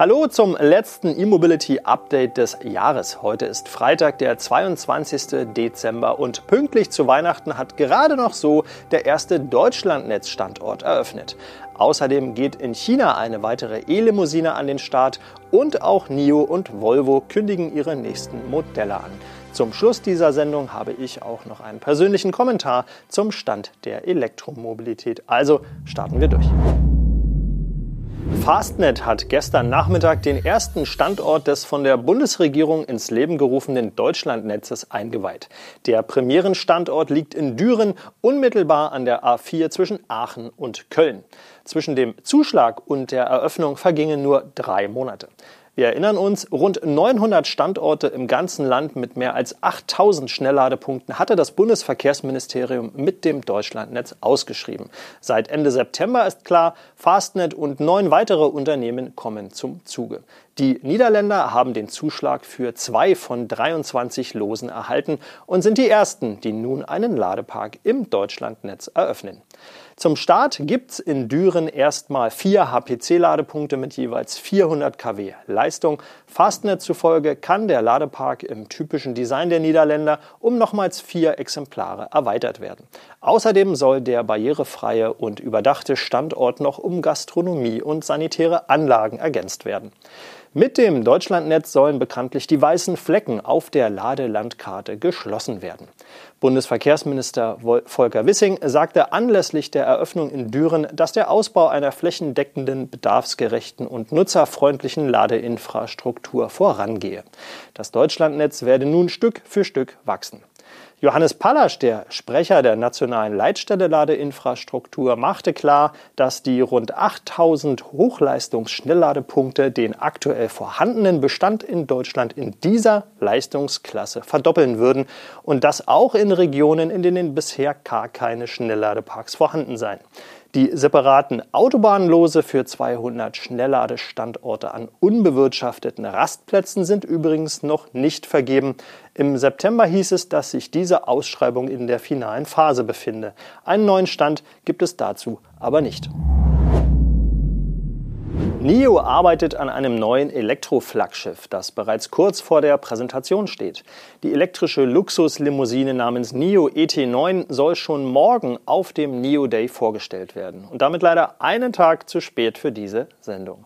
Hallo zum letzten E-Mobility Update des Jahres. Heute ist Freitag, der 22. Dezember und pünktlich zu Weihnachten hat gerade noch so der erste Deutschlandnetz-Standort eröffnet. Außerdem geht in China eine weitere E-Limousine an den Start und auch NIO und Volvo kündigen ihre nächsten Modelle an. Zum Schluss dieser Sendung habe ich auch noch einen persönlichen Kommentar zum Stand der Elektromobilität. Also starten wir durch. Fastnet hat gestern Nachmittag den ersten Standort des von der Bundesregierung ins Leben gerufenen Deutschlandnetzes eingeweiht. Der Premierenstandort liegt in Düren, unmittelbar an der A4 zwischen Aachen und Köln. Zwischen dem Zuschlag und der Eröffnung vergingen nur drei Monate. Wir erinnern uns, rund 900 Standorte im ganzen Land mit mehr als 8000 Schnellladepunkten hatte das Bundesverkehrsministerium mit dem Deutschlandnetz ausgeschrieben. Seit Ende September ist klar, Fastnet und neun weitere Unternehmen kommen zum Zuge. Die Niederländer haben den Zuschlag für zwei von 23 Losen erhalten und sind die ersten, die nun einen Ladepark im Deutschlandnetz eröffnen. Zum Start gibt's in Düren erstmal vier HPC-Ladepunkte mit jeweils 400 kW Leistung. Fastnet zufolge kann der Ladepark im typischen Design der Niederländer um nochmals vier Exemplare erweitert werden. Außerdem soll der barrierefreie und überdachte Standort noch um Gastronomie und sanitäre Anlagen ergänzt werden. Mit dem Deutschlandnetz sollen bekanntlich die weißen Flecken auf der Ladelandkarte geschlossen werden. Bundesverkehrsminister Volker Wissing sagte anlässlich der Eröffnung in Düren, dass der Ausbau einer flächendeckenden, bedarfsgerechten und nutzerfreundlichen Ladeinfrastruktur vorangehe. Das Deutschlandnetz werde nun Stück für Stück wachsen. Johannes Pallasch, der Sprecher der nationalen Leitstelle Ladeinfrastruktur, machte klar, dass die rund 8000 Hochleistungsschnellladepunkte den aktuell vorhandenen Bestand in Deutschland in dieser Leistungsklasse verdoppeln würden und das auch in Regionen, in denen bisher gar keine Schnellladeparks vorhanden seien. Die separaten Autobahnlose für 200 Schnellladestandorte an unbewirtschafteten Rastplätzen sind übrigens noch nicht vergeben. Im September hieß es, dass sich diese Ausschreibung in der finalen Phase befinde. Einen neuen Stand gibt es dazu aber nicht. NIO arbeitet an einem neuen Elektroflaggschiff, das bereits kurz vor der Präsentation steht. Die elektrische Luxuslimousine namens NIO ET9 soll schon morgen auf dem NIO Day vorgestellt werden und damit leider einen Tag zu spät für diese Sendung.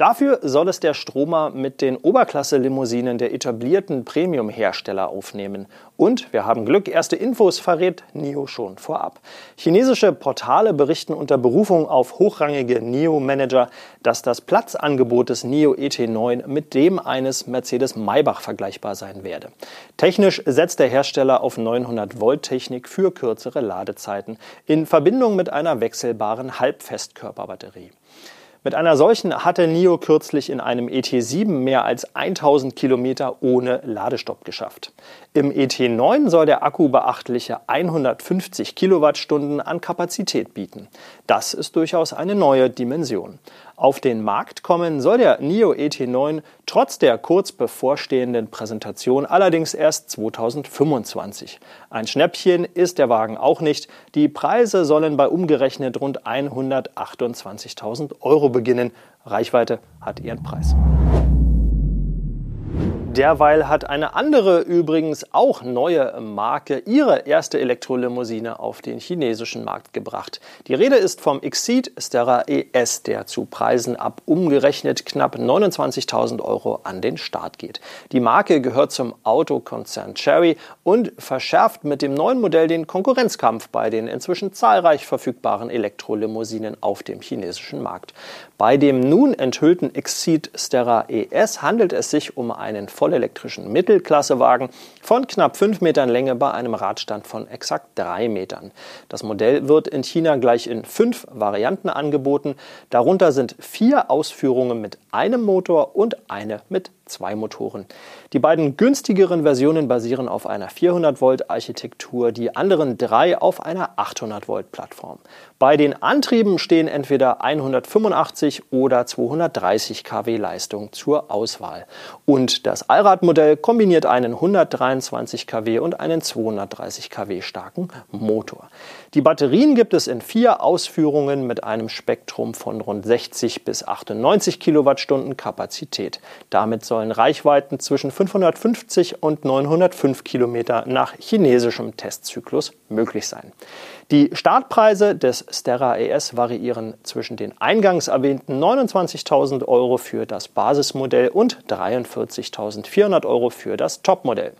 Dafür soll es der Stromer mit den Oberklasse-Limousinen der etablierten Premium-Hersteller aufnehmen. Und wir haben Glück, erste Infos verrät NIO schon vorab. Chinesische Portale berichten unter Berufung auf hochrangige NIO-Manager, dass das Platzangebot des NIO ET9 mit dem eines Mercedes Maybach vergleichbar sein werde. Technisch setzt der Hersteller auf 900 Volt Technik für kürzere Ladezeiten in Verbindung mit einer wechselbaren Halbfestkörperbatterie. Mit einer solchen hatte NIO kürzlich in einem ET7 mehr als 1000 Kilometer ohne Ladestopp geschafft. Im ET9 soll der Akku beachtliche 150 Kilowattstunden an Kapazität bieten. Das ist durchaus eine neue Dimension. Auf den Markt kommen soll der NIO ET9 trotz der kurz bevorstehenden Präsentation allerdings erst 2025. Ein Schnäppchen ist der Wagen auch nicht. Die Preise sollen bei umgerechnet rund 128.000 Euro beginnen. Reichweite hat ihren Preis. Derweil hat eine andere übrigens auch neue Marke ihre erste Elektrolimousine auf den chinesischen Markt gebracht. Die Rede ist vom Exceed Stera ES, der zu Preisen ab umgerechnet knapp 29.000 Euro an den Start geht. Die Marke gehört zum Autokonzern Cherry und verschärft mit dem neuen Modell den Konkurrenzkampf bei den inzwischen zahlreich verfügbaren Elektrolimousinen auf dem chinesischen Markt. Bei dem nun enthüllten Exceed Stera ES handelt es sich um einen vollelektrischen Mittelklassewagen von knapp 5 Metern Länge bei einem Radstand von exakt 3 Metern. Das Modell wird in China gleich in fünf Varianten angeboten. Darunter sind vier Ausführungen mit einem Motor und eine mit 2-Motoren. Die beiden günstigeren Versionen basieren auf einer 400-Volt-Architektur, die anderen drei auf einer 800-Volt-Plattform. Bei den Antrieben stehen entweder 185 oder 230 kW Leistung zur Auswahl. Und das Allradmodell kombiniert einen 123 kW und einen 230 kW starken Motor. Die Batterien gibt es in vier Ausführungen mit einem Spektrum von rund 60 bis 98 Kilowattstunden Kapazität. Damit sollen Reichweiten zwischen 550 und 905 Kilometer nach chinesischem Testzyklus möglich sein. Die Startpreise des Sterra ES variieren zwischen den eingangs erwähnten 29.000 Euro für das Basismodell und 43.400 Euro für das Topmodell.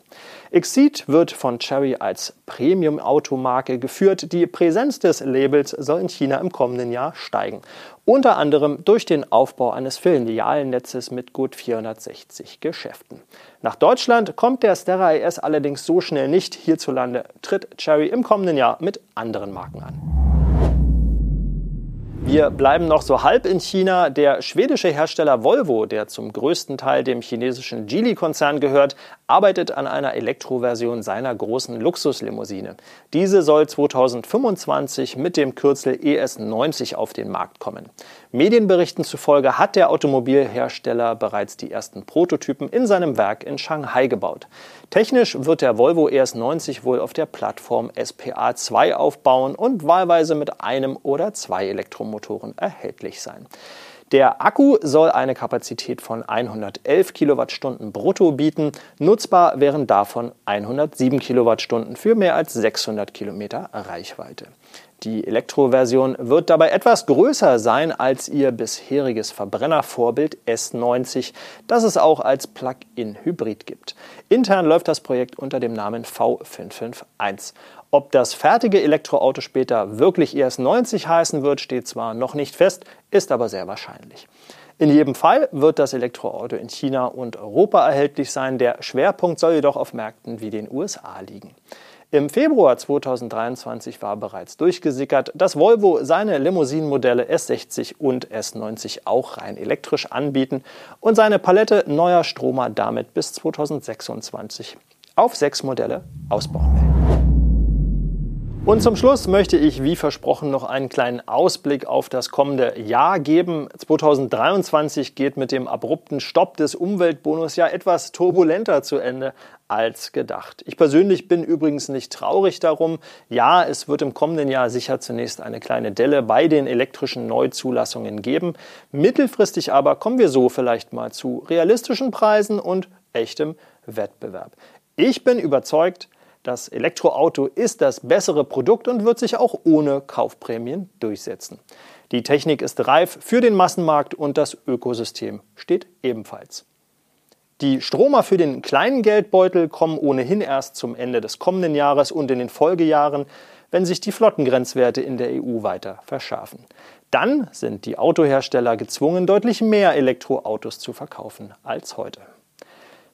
Exceed wird von Cherry als Premium-Automarke geführt. Die Präsenz des Labels soll in China im kommenden Jahr steigen. Unter anderem durch den Aufbau eines Filialnetzes mit gut 460 Geschäften. Nach Deutschland kommt der Stera ES allerdings so schnell nicht. Hierzulande tritt Cherry im kommenden Jahr mit anderen Marken an. Wir bleiben noch so halb in China. Der schwedische Hersteller Volvo, der zum größten Teil dem chinesischen Geely-Konzern gehört, arbeitet an einer Elektroversion seiner großen Luxuslimousine. Diese soll 2025 mit dem Kürzel ES90 auf den Markt kommen. Medienberichten zufolge hat der Automobilhersteller bereits die ersten Prototypen in seinem Werk in Shanghai gebaut. Technisch wird der Volvo ES90 wohl auf der Plattform SPA2 aufbauen und wahlweise mit einem oder zwei Elektromotoren erhältlich sein. Der Akku soll eine Kapazität von 111 Kilowattstunden brutto bieten. Nutzbar wären davon 107 Kilowattstunden für mehr als 600 Kilometer Reichweite. Die Elektroversion wird dabei etwas größer sein als ihr bisheriges Verbrennervorbild S90, das es auch als Plug-in-Hybrid gibt. Intern läuft das Projekt unter dem Namen V551. Ob das fertige Elektroauto später wirklich ES90 heißen wird, steht zwar noch nicht fest, ist aber sehr wahrscheinlich. In jedem Fall wird das Elektroauto in China und Europa erhältlich sein. Der Schwerpunkt soll jedoch auf Märkten wie den USA liegen. Im Februar 2023 war bereits durchgesickert, dass Volvo seine Limousinenmodelle S60 und S90 auch rein elektrisch anbieten und seine Palette neuer Stromer damit bis 2026 auf sechs Modelle ausbauen will. Und zum Schluss möchte ich, wie versprochen, noch einen kleinen Ausblick auf das kommende Jahr geben. 2023 geht mit dem abrupten Stopp des Umweltbonus ja etwas turbulenter zu Ende als gedacht. Ich persönlich bin übrigens nicht traurig darum. Ja, es wird im kommenden Jahr sicher zunächst eine kleine Delle bei den elektrischen Neuzulassungen geben. Mittelfristig aber kommen wir so vielleicht mal zu realistischen Preisen und echtem Wettbewerb. Ich bin überzeugt, das Elektroauto ist das bessere Produkt und wird sich auch ohne Kaufprämien durchsetzen. Die Technik ist reif für den Massenmarkt und das Ökosystem steht ebenfalls. Die Stromer für den kleinen Geldbeutel kommen ohnehin erst zum Ende des kommenden Jahres und in den Folgejahren, wenn sich die Flottengrenzwerte in der EU weiter verschärfen. Dann sind die Autohersteller gezwungen, deutlich mehr Elektroautos zu verkaufen als heute.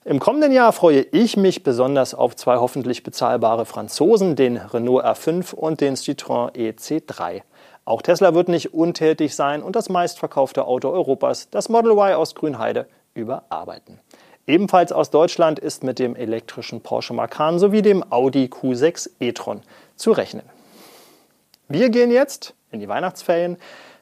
Im kommenden Jahr freue ich mich besonders auf zwei hoffentlich bezahlbare Franzosen, den Renault R5 und den Citroën EC3. Auch Tesla wird nicht untätig sein und das meistverkaufte Auto Europas, das Model Y aus Grünheide, überarbeiten. Ebenfalls aus Deutschland ist mit dem elektrischen Porsche Macan sowie dem Audi Q6 e-tron zu rechnen. Wir gehen jetzt in die Weihnachtsferien.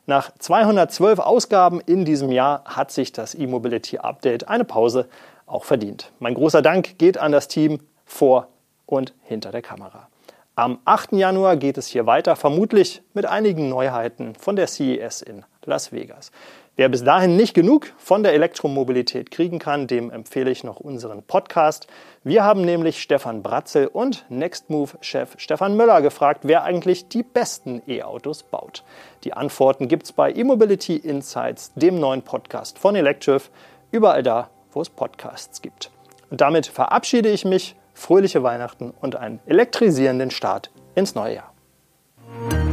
Nach 212 Ausgaben in diesem Jahr hat sich das E-Mobility Update eine Pause auch verdient. Mein großer Dank geht an das Team vor und hinter der Kamera. Am 8. Januar geht es hier weiter, vermutlich mit einigen Neuheiten von der CES in Las Vegas. Wer bis dahin nicht genug von der Elektromobilität kriegen kann, dem empfehle ich noch unseren Podcast. Wir haben nämlich Stefan Bratzel und Nextmove-Chef Stefan Möller gefragt, wer eigentlich die besten E-Autos baut. Die Antworten gibt es bei E-Mobility Insights, dem neuen Podcast von Electriv, überall da, wo es Podcasts gibt. Und damit verabschiede ich mich. Fröhliche Weihnachten und einen elektrisierenden Start ins neue Jahr.